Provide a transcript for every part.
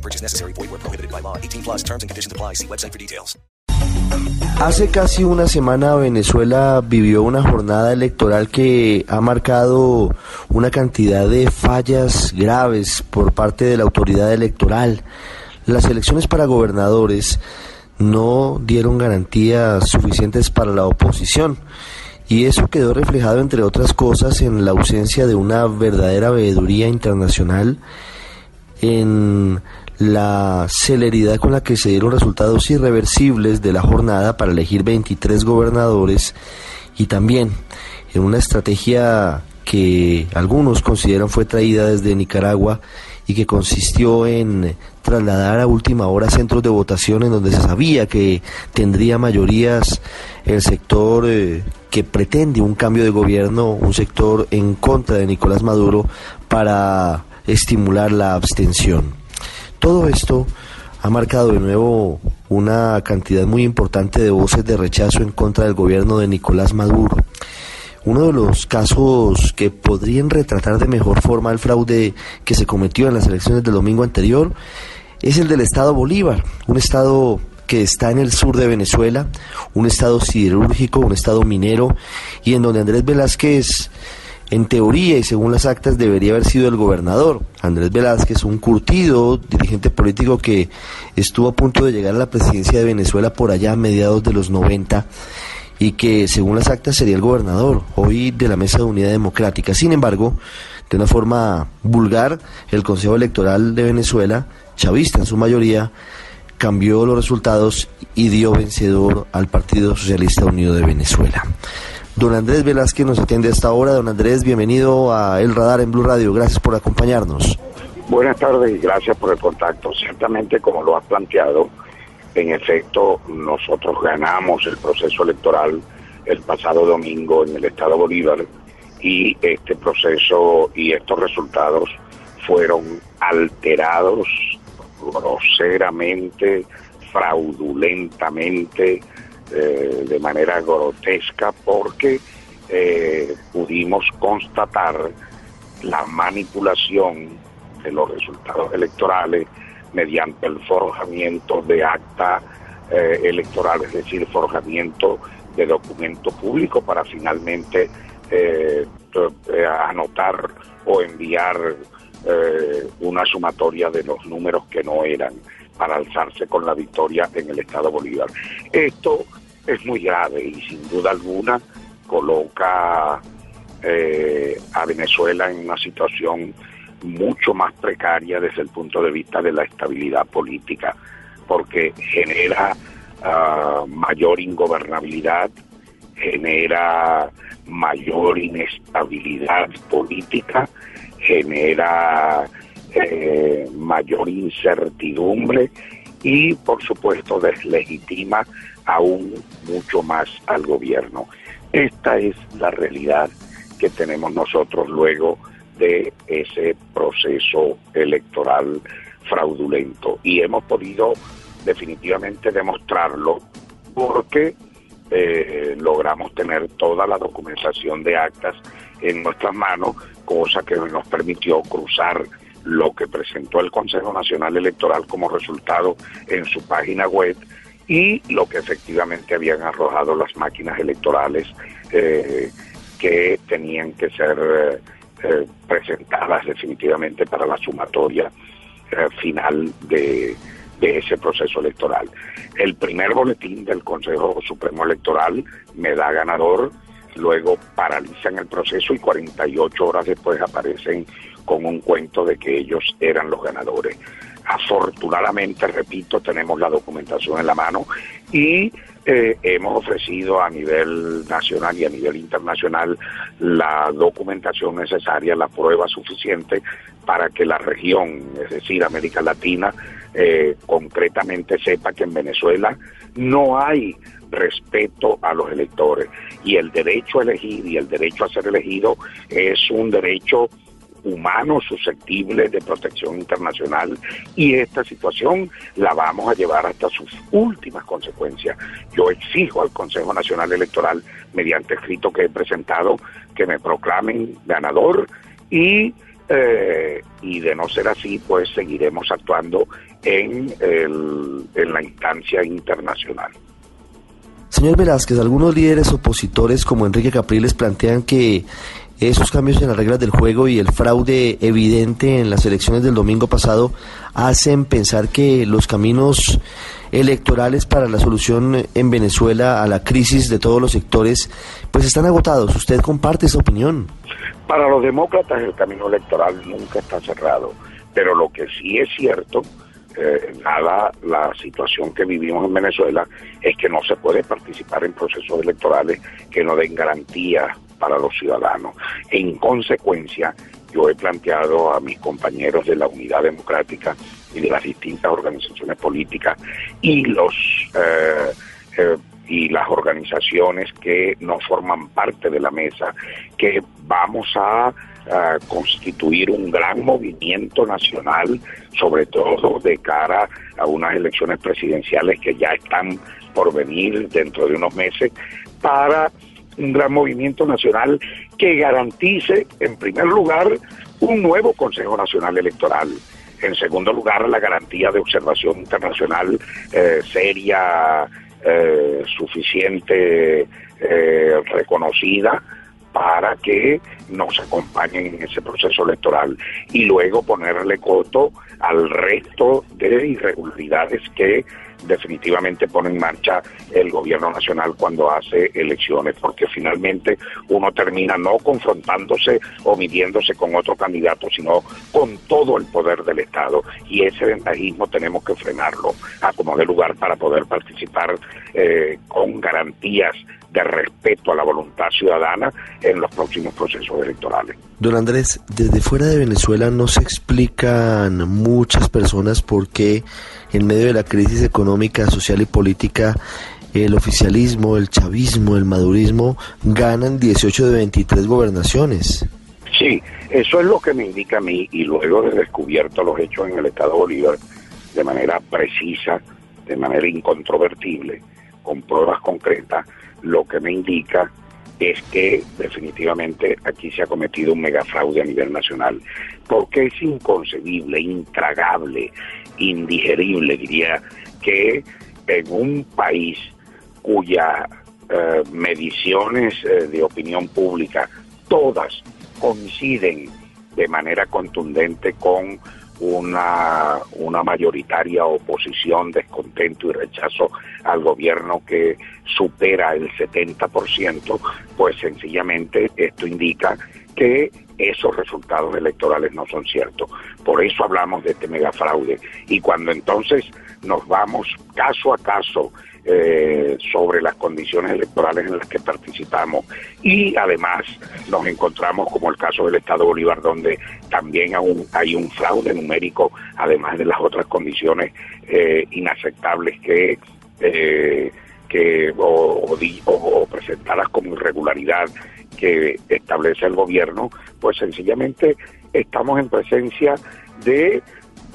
No purchase necessary. Void where prohibited by law. 18 plus terms and conditions apply. See website for details. Hace casi una semana Venezuela vivió una jornada electoral que ha marcado una cantidad de fallas graves por parte de la autoridad electoral. Las elecciones para gobernadores no dieron garantías suficientes para la oposición y eso quedó reflejado entre otras cosas en la ausencia de una verdadera veeduría internacional en la celeridad con la que se dieron resultados irreversibles de la jornada para elegir 23 gobernadores y también en una estrategia que algunos consideran fue traída desde Nicaragua y que consistió en trasladar a última hora centros de votación en donde se sabía que tendría mayorías el sector eh, que pretende un cambio de gobierno, un sector en contra de Nicolás Maduro para estimular la abstención. Todo esto ha marcado de nuevo una cantidad muy importante de voces de rechazo en contra del gobierno de Nicolás Maduro. Uno de los casos que podrían retratar de mejor forma el fraude que se cometió en las elecciones del domingo anterior es el del Estado Bolívar, un estado que está en el sur de Venezuela, un estado siderúrgico, un estado minero, y en donde Andrés Velázquez en teoría y según las actas debería haber sido el gobernador. Andrés Velázquez, un curtido dirigente político que estuvo a punto de llegar a la presidencia de Venezuela por allá a mediados de los 90 y que según las actas sería el gobernador, hoy de la Mesa de Unidad Democrática. Sin embargo, de una forma vulgar, el Consejo Electoral de Venezuela, chavista en su mayoría, cambió los resultados y dio vencedor al Partido Socialista Unido de Venezuela. Don Andrés Velázquez nos atiende a esta hora. Don Andrés, bienvenido a El Radar en Blue Radio. Gracias por acompañarnos. Buenas tardes y gracias por el contacto. Ciertamente, como lo has planteado, en efecto, nosotros ganamos el proceso electoral el pasado domingo en el Estado Bolívar y este proceso y estos resultados fueron alterados groseramente, fraudulentamente, eh, de manera grotesca porque eh, pudimos constatar la manipulación de los resultados electorales mediante el forjamiento de acta eh, electoral, es decir, forjamiento de documento público para finalmente anotar o enviar una sumatoria de los números que no eran para alzarse con la victoria en el Estado Bolívar. Esto es muy grave y sin duda alguna coloca eh, a Venezuela en una situación mucho más precaria desde el punto de vista de la estabilidad política, porque genera ah, mayor ingobernabilidad, genera mayor inestabilidad política, genera eh, mayor incertidumbre y por supuesto deslegitima aún mucho más al gobierno. Esta es la realidad que tenemos nosotros luego de ese proceso electoral fraudulento y hemos podido definitivamente demostrarlo porque eh, logramos tener toda la documentación de actas en nuestras manos, cosa que nos permitió cruzar lo que presentó el Consejo Nacional Electoral como resultado en su página web y lo que efectivamente habían arrojado las máquinas electorales eh, que tenían que ser eh, eh, presentadas definitivamente para la sumatoria final de, de ese proceso electoral. El primer boletín del Consejo Supremo Electoral me da ganador, luego paralizan el proceso y 48 horas después aparecen con un cuento de que ellos eran los ganadores. Afortunadamente, repito, tenemos la documentación en la mano y eh, hemos ofrecido a nivel nacional y a nivel internacional la documentación necesaria, la prueba suficiente para que la región, es decir, América Latina, eh, concretamente sepa que en Venezuela no hay respeto a los electores y el derecho a elegir y el derecho a ser elegido es un derecho humano susceptible de protección internacional y esta situación la vamos a llevar hasta sus últimas consecuencias. Yo exijo al Consejo Nacional Electoral, mediante escrito que he presentado, que me proclamen ganador y, eh, y de no ser así, pues seguiremos actuando en, el, en la instancia internacional. Señor Velázquez, algunos líderes opositores como Enrique Capriles plantean que esos cambios en las reglas del juego y el fraude evidente en las elecciones del domingo pasado hacen pensar que los caminos electorales para la solución en Venezuela a la crisis de todos los sectores pues están agotados. ¿Usted comparte esa opinión? Para los demócratas el camino electoral nunca está cerrado, pero lo que sí es cierto eh, dada la situación que vivimos en Venezuela, es que no se puede participar en procesos electorales que no den garantía para los ciudadanos. En consecuencia, yo he planteado a mis compañeros de la Unidad Democrática y de las distintas organizaciones políticas y los eh, eh, y las organizaciones que no forman parte de la mesa que vamos a constituir un gran movimiento nacional, sobre todo de cara a unas elecciones presidenciales que ya están por venir dentro de unos meses, para un gran movimiento nacional que garantice, en primer lugar, un nuevo Consejo Nacional Electoral. En segundo lugar, la garantía de observación internacional eh, seria, eh, suficiente, eh, reconocida para que nos acompañen en ese proceso electoral y luego ponerle coto al resto de irregularidades que definitivamente pone en marcha el gobierno nacional cuando hace elecciones, porque finalmente uno termina no confrontándose o midiéndose con otro candidato, sino con todo el poder del Estado. Y ese ventajismo tenemos que frenarlo a como de lugar para poder participar eh, con garantías de respeto a la voluntad ciudadana en los próximos procesos electorales. Don Andrés, desde fuera de Venezuela no se explican muchas personas por qué en medio de la crisis económica, social y política el oficialismo, el chavismo, el madurismo ganan 18 de 23 gobernaciones. Sí, eso es lo que me indica a mí y luego de descubierto los hechos en el Estado Bolívar de manera precisa, de manera incontrovertible, con pruebas concretas, lo que me indica es que definitivamente aquí se ha cometido un megafraude a nivel nacional, porque es inconcebible, intragable, indigerible, diría, que en un país cuyas eh, mediciones eh, de opinión pública todas coinciden de manera contundente con una, una mayoritaria oposición, descontento y rechazo al gobierno que supera el 70%, pues sencillamente esto indica que esos resultados electorales no son ciertos. Por eso hablamos de este megafraude. Y cuando entonces nos vamos caso a caso eh, sobre las condiciones electorales en las que participamos y además nos encontramos como el caso del Estado Bolívar donde también aún hay un fraude numérico además de las otras condiciones eh, inaceptables que eh, que o, o, presentadas como irregularidad que establece el gobierno, pues sencillamente estamos en presencia de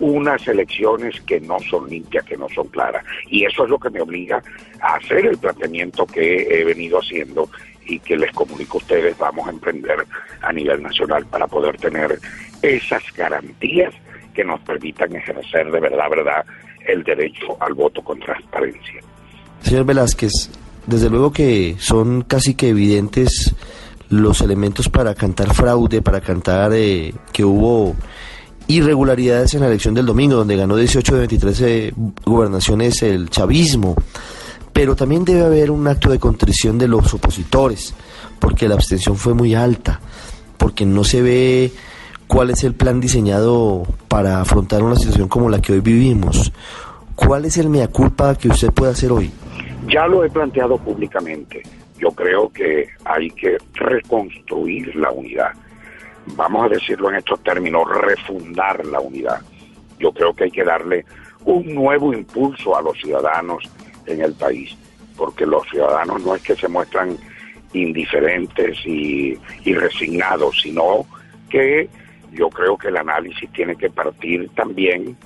unas elecciones que no son limpias, que no son claras. Y eso es lo que me obliga a hacer el planteamiento que he venido haciendo y que les comunico a ustedes vamos a emprender a nivel nacional para poder tener esas garantías que nos permitan ejercer de verdad, verdad, el derecho al voto con transparencia. Señor Velázquez, desde luego que son casi que evidentes los elementos para cantar fraude, para cantar eh, que hubo irregularidades en la elección del domingo, donde ganó 18 de 23 eh, gobernaciones el chavismo. Pero también debe haber un acto de contrición de los opositores, porque la abstención fue muy alta, porque no se ve cuál es el plan diseñado para afrontar una situación como la que hoy vivimos. ¿Cuál es el mea culpa que usted puede hacer hoy? Ya lo he planteado públicamente. Yo creo que hay que reconstruir la unidad vamos a decirlo en estos términos, refundar la unidad. Yo creo que hay que darle un nuevo impulso a los ciudadanos en el país, porque los ciudadanos no es que se muestran indiferentes y, resignados, sino que yo creo que el análisis tiene que partir también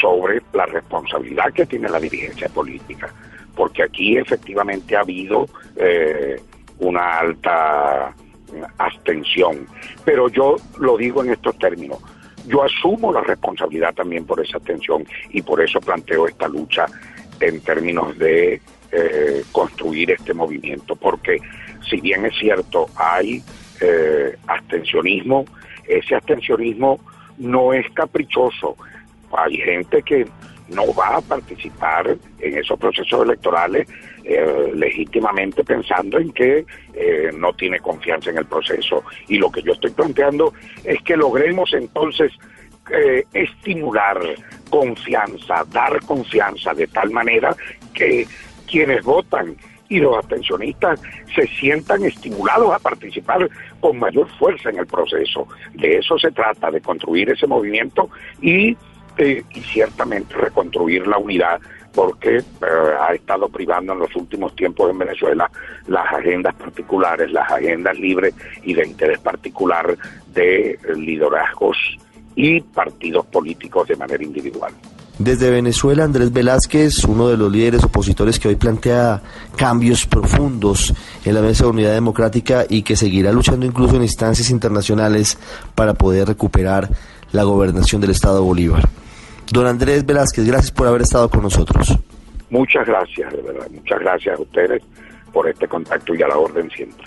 sobre la responsabilidad que tiene la dirigencia política, porque aquí efectivamente ha habido eh, una alta abstención, pero yo lo digo en estos términos, yo asumo la responsabilidad también por esa abstención y por eso planteo esta lucha en términos de eh, construir este movimiento, porque si bien es cierto hay eh, abstencionismo, ese abstencionismo no es caprichoso. Hay gente que no va a participar en esos procesos electorales eh, legítimamente pensando en que eh, no tiene confianza en el proceso. Y lo que yo estoy planteando es que logremos entonces eh, estimular confianza, dar confianza de tal manera que quienes votan y los abstencionistas se sientan estimulados a participar con mayor fuerza en el proceso. De eso se trata, de construir ese movimiento y, eh, y ciertamente reconstruir la unidad porque eh, ha estado privando en los últimos tiempos en Venezuela las agendas particulares, las agendas libres y de interés particular de liderazgos y partidos políticos de manera individual. Desde Venezuela, Andrés Velázquez, uno de los líderes opositores que hoy plantea cambios profundos en la mesa de unidad democrática y que seguirá luchando incluso en instancias internacionales para poder recuperar la gobernación del Estado Bolívar. Don Andrés Velázquez, gracias por haber estado con nosotros. Muchas gracias, de verdad. Muchas gracias a ustedes por este contacto y a la orden siempre.